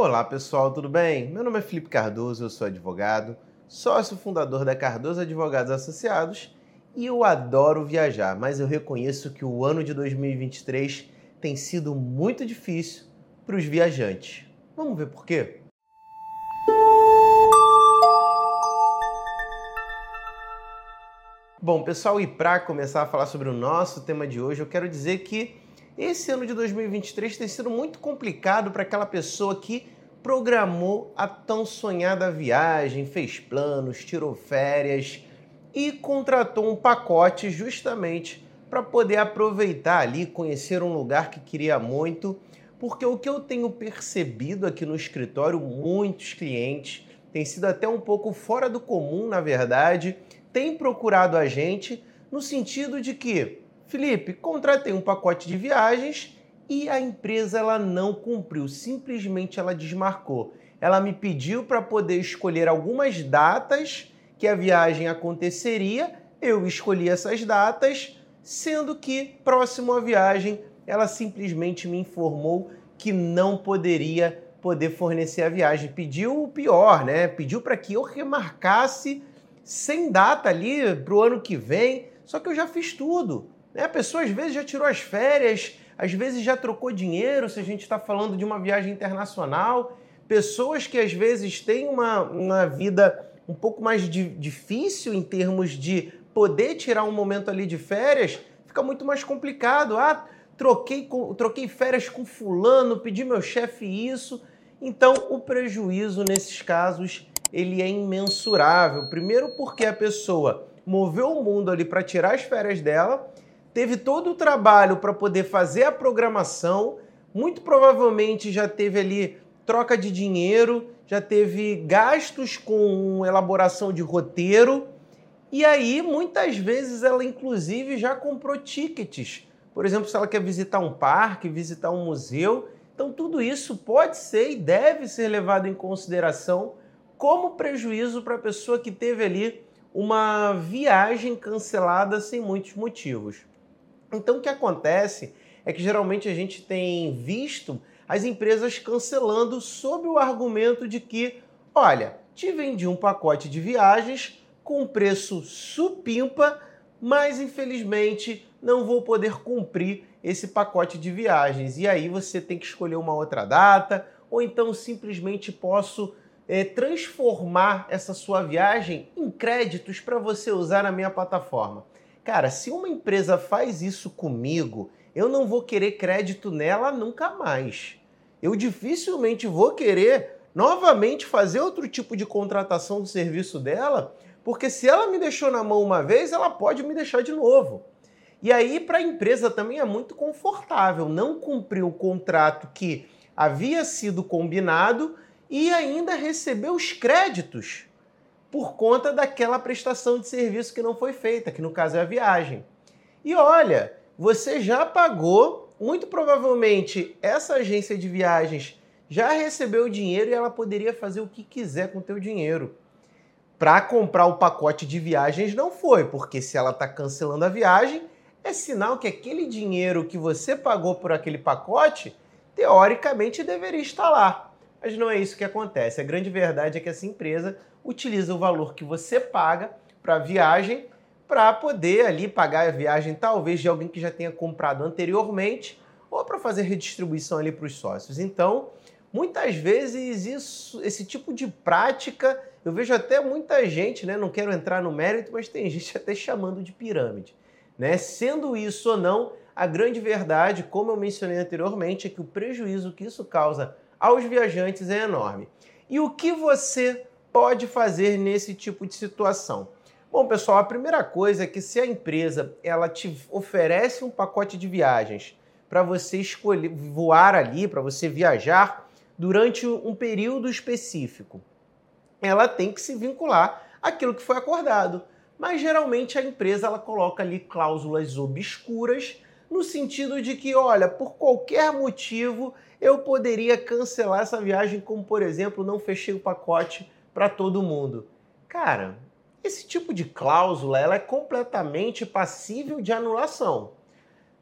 Olá pessoal, tudo bem? Meu nome é Felipe Cardoso, eu sou advogado, sócio fundador da Cardoso Advogados Associados e eu adoro viajar, mas eu reconheço que o ano de 2023 tem sido muito difícil para os viajantes. Vamos ver por quê? Bom, pessoal, e para começar a falar sobre o nosso tema de hoje, eu quero dizer que esse ano de 2023 tem sido muito complicado para aquela pessoa que programou a tão sonhada viagem, fez planos, tirou férias e contratou um pacote justamente para poder aproveitar ali, conhecer um lugar que queria muito, porque o que eu tenho percebido aqui no escritório, muitos clientes, tem sido até um pouco fora do comum, na verdade, tem procurado a gente no sentido de que, Felipe, contratei um pacote de viagens e a empresa ela não cumpriu, simplesmente ela desmarcou. Ela me pediu para poder escolher algumas datas que a viagem aconteceria, eu escolhi essas datas, sendo que próximo à viagem ela simplesmente me informou que não poderia poder fornecer a viagem. Pediu o pior, né? Pediu para que eu remarcasse sem data ali para o ano que vem, só que eu já fiz tudo. Né? A pessoa às vezes já tirou as férias, às vezes já trocou dinheiro, se a gente está falando de uma viagem internacional. Pessoas que às vezes têm uma, uma vida um pouco mais di difícil em termos de poder tirar um momento ali de férias, fica muito mais complicado. Ah, troquei, troquei férias com fulano, pedi meu chefe isso. Então, o prejuízo nesses casos ele é imensurável. Primeiro porque a pessoa moveu o mundo ali para tirar as férias dela, teve todo o trabalho para poder fazer a programação, muito provavelmente já teve ali troca de dinheiro, já teve gastos com elaboração de roteiro, e aí muitas vezes ela inclusive já comprou tickets. Por exemplo, se ela quer visitar um parque, visitar um museu, então tudo isso pode ser e deve ser levado em consideração como prejuízo para a pessoa que teve ali uma viagem cancelada sem muitos motivos. Então o que acontece é que geralmente a gente tem visto as empresas cancelando sob o argumento de que, olha, te vendi um pacote de viagens com preço supimpa, mas infelizmente não vou poder cumprir esse pacote de viagens. E aí você tem que escolher uma outra data, ou então simplesmente posso é, transformar essa sua viagem em créditos para você usar na minha plataforma. Cara, se uma empresa faz isso comigo, eu não vou querer crédito nela nunca mais. Eu dificilmente vou querer novamente fazer outro tipo de contratação do serviço dela, porque se ela me deixou na mão uma vez, ela pode me deixar de novo. E aí, para a empresa também é muito confortável não cumprir o contrato que havia sido combinado e ainda receber os créditos por conta daquela prestação de serviço que não foi feita, que no caso é a viagem. E olha, você já pagou, muito provavelmente essa agência de viagens já recebeu o dinheiro e ela poderia fazer o que quiser com o teu dinheiro. Para comprar o pacote de viagens não foi, porque se ela está cancelando a viagem, é sinal que aquele dinheiro que você pagou por aquele pacote, teoricamente deveria estar lá. Mas não é isso que acontece. A grande verdade é que essa empresa utiliza o valor que você paga para a viagem para poder ali pagar a viagem talvez de alguém que já tenha comprado anteriormente ou para fazer redistribuição ali para os sócios. Então, muitas vezes isso, esse tipo de prática, eu vejo até muita gente, né, não quero entrar no mérito, mas tem gente até chamando de pirâmide, né? Sendo isso ou não, a grande verdade, como eu mencionei anteriormente, é que o prejuízo que isso causa aos viajantes é enorme. E o que você pode fazer nesse tipo de situação? Bom, pessoal, a primeira coisa é que se a empresa ela te oferece um pacote de viagens para você escolher voar ali, para você viajar durante um período específico, ela tem que se vincular àquilo que foi acordado. Mas geralmente a empresa ela coloca ali cláusulas obscuras no sentido de que, olha, por qualquer motivo eu poderia cancelar essa viagem, como por exemplo, não fechei o pacote para todo mundo. Cara, esse tipo de cláusula ela é completamente passível de anulação.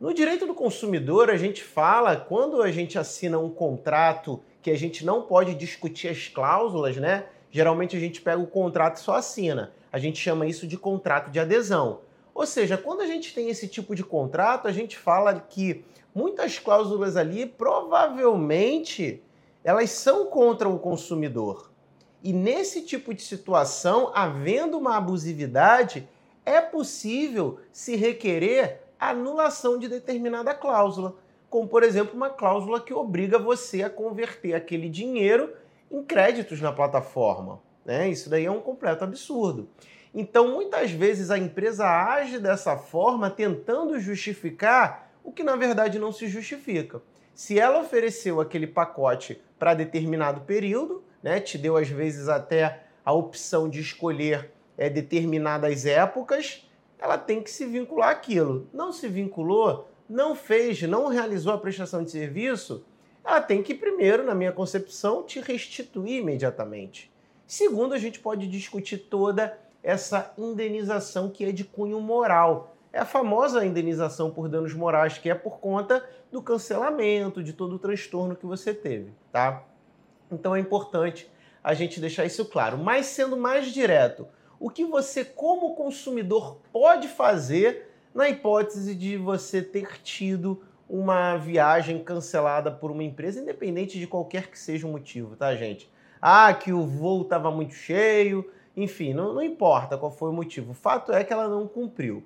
No direito do consumidor, a gente fala quando a gente assina um contrato que a gente não pode discutir as cláusulas, né? Geralmente a gente pega o contrato e só assina. A gente chama isso de contrato de adesão. Ou seja, quando a gente tem esse tipo de contrato, a gente fala que muitas cláusulas ali provavelmente elas são contra o consumidor. E nesse tipo de situação, havendo uma abusividade, é possível se requerer anulação de determinada cláusula, como por exemplo uma cláusula que obriga você a converter aquele dinheiro em créditos na plataforma. Né? Isso daí é um completo absurdo. Então, muitas vezes a empresa age dessa forma tentando justificar o que na verdade não se justifica. Se ela ofereceu aquele pacote para determinado período, né, te deu às vezes até a opção de escolher é, determinadas épocas, ela tem que se vincular àquilo. Não se vinculou, não fez, não realizou a prestação de serviço, ela tem que primeiro, na minha concepção, te restituir imediatamente. Segundo, a gente pode discutir toda essa indenização que é de cunho moral. É a famosa indenização por danos morais, que é por conta do cancelamento, de todo o transtorno que você teve, tá? Então é importante a gente deixar isso claro. Mas sendo mais direto, o que você, como consumidor, pode fazer na hipótese de você ter tido uma viagem cancelada por uma empresa, independente de qualquer que seja o motivo, tá, gente? Ah, que o voo estava muito cheio, enfim, não, não importa qual foi o motivo. O fato é que ela não cumpriu.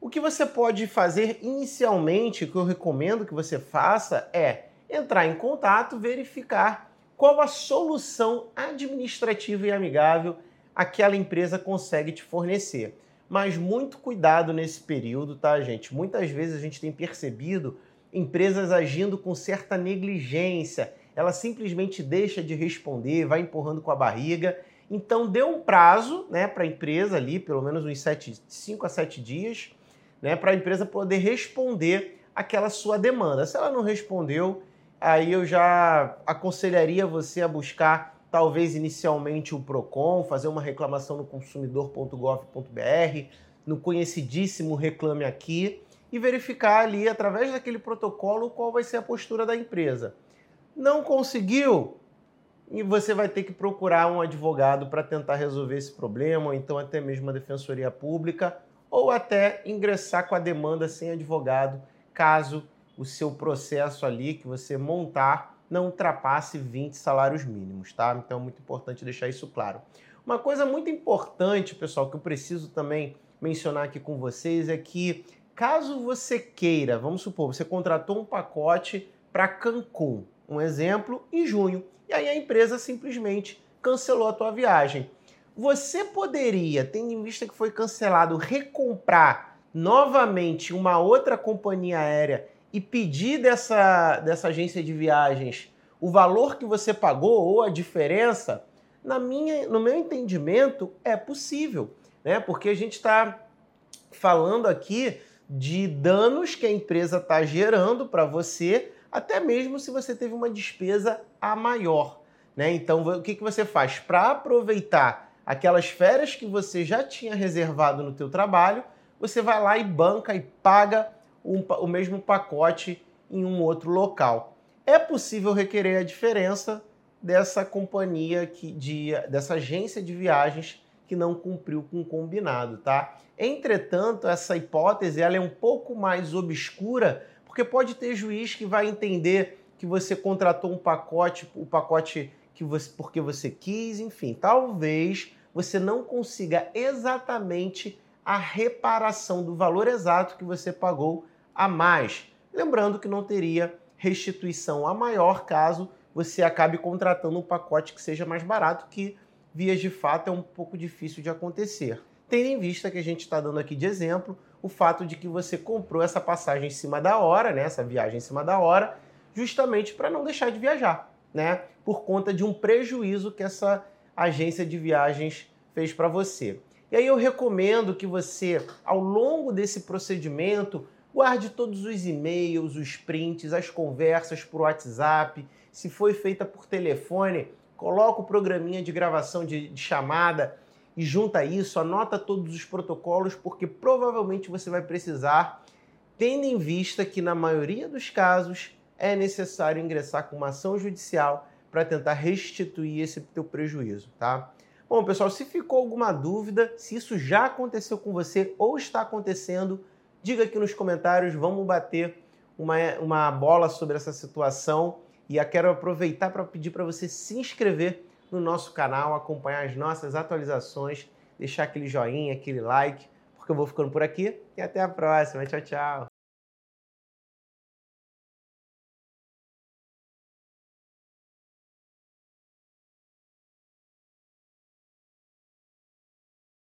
O que você pode fazer inicialmente, que eu recomendo que você faça, é entrar em contato, verificar qual a solução administrativa e amigável aquela empresa consegue te fornecer. Mas muito cuidado nesse período, tá, gente? Muitas vezes a gente tem percebido empresas agindo com certa negligência. Ela simplesmente deixa de responder, vai empurrando com a barriga. Então dê um prazo né, para a empresa ali, pelo menos uns 5 a 7 dias, né, para a empresa poder responder aquela sua demanda. Se ela não respondeu, aí eu já aconselharia você a buscar talvez inicialmente o Procon, fazer uma reclamação no consumidor.gov.br, no conhecidíssimo Reclame Aqui e verificar ali através daquele protocolo qual vai ser a postura da empresa. Não conseguiu? E você vai ter que procurar um advogado para tentar resolver esse problema, ou então até mesmo a defensoria pública, ou até ingressar com a demanda sem advogado, caso o seu processo ali que você montar não ultrapasse 20 salários mínimos, tá? Então é muito importante deixar isso claro. Uma coisa muito importante, pessoal, que eu preciso também mencionar aqui com vocês é que caso você queira, vamos supor, você contratou um pacote para Cancún, um exemplo, em junho, e aí a empresa simplesmente cancelou a tua viagem. Você poderia, tendo em vista que foi cancelado, recomprar novamente uma outra companhia aérea e pedir dessa, dessa agência de viagens o valor que você pagou ou a diferença, na minha, no meu entendimento, é possível, né? Porque a gente está falando aqui de danos que a empresa está gerando para você, até mesmo se você teve uma despesa a maior, né? Então, o que, que você faz para aproveitar aquelas férias que você já tinha reservado no teu trabalho? Você vai lá e banca e paga um, o mesmo pacote em um outro local. É possível requerer a diferença dessa companhia que de, dessa agência de viagens que não cumpriu com o combinado, tá? Entretanto, essa hipótese ela é um pouco mais obscura, porque pode ter juiz que vai entender que você contratou um pacote, o pacote que você porque você quis, enfim, talvez você não consiga exatamente a reparação do valor exato que você pagou a mais. Lembrando que não teria restituição a maior caso você acabe contratando um pacote que seja mais barato, que vias de fato é um pouco difícil de acontecer. Tendo em vista que a gente está dando aqui de exemplo o fato de que você comprou essa passagem em cima da hora, né, essa viagem em cima da hora, justamente para não deixar de viajar, né, por conta de um prejuízo que essa agência de viagens fez para você. E aí eu recomendo que você, ao longo desse procedimento, Guarde todos os e-mails, os prints, as conversas por WhatsApp. Se foi feita por telefone, coloca o programinha de gravação de, de chamada e junta isso, anota todos os protocolos, porque provavelmente você vai precisar tendo em vista que na maioria dos casos é necessário ingressar com uma ação judicial para tentar restituir esse teu prejuízo, tá? Bom, pessoal, se ficou alguma dúvida, se isso já aconteceu com você ou está acontecendo, diga aqui nos comentários, vamos bater uma, uma bola sobre essa situação. E eu quero aproveitar para pedir para você se inscrever no nosso canal, acompanhar as nossas atualizações, deixar aquele joinha, aquele like, porque eu vou ficando por aqui e até a próxima. Tchau, tchau.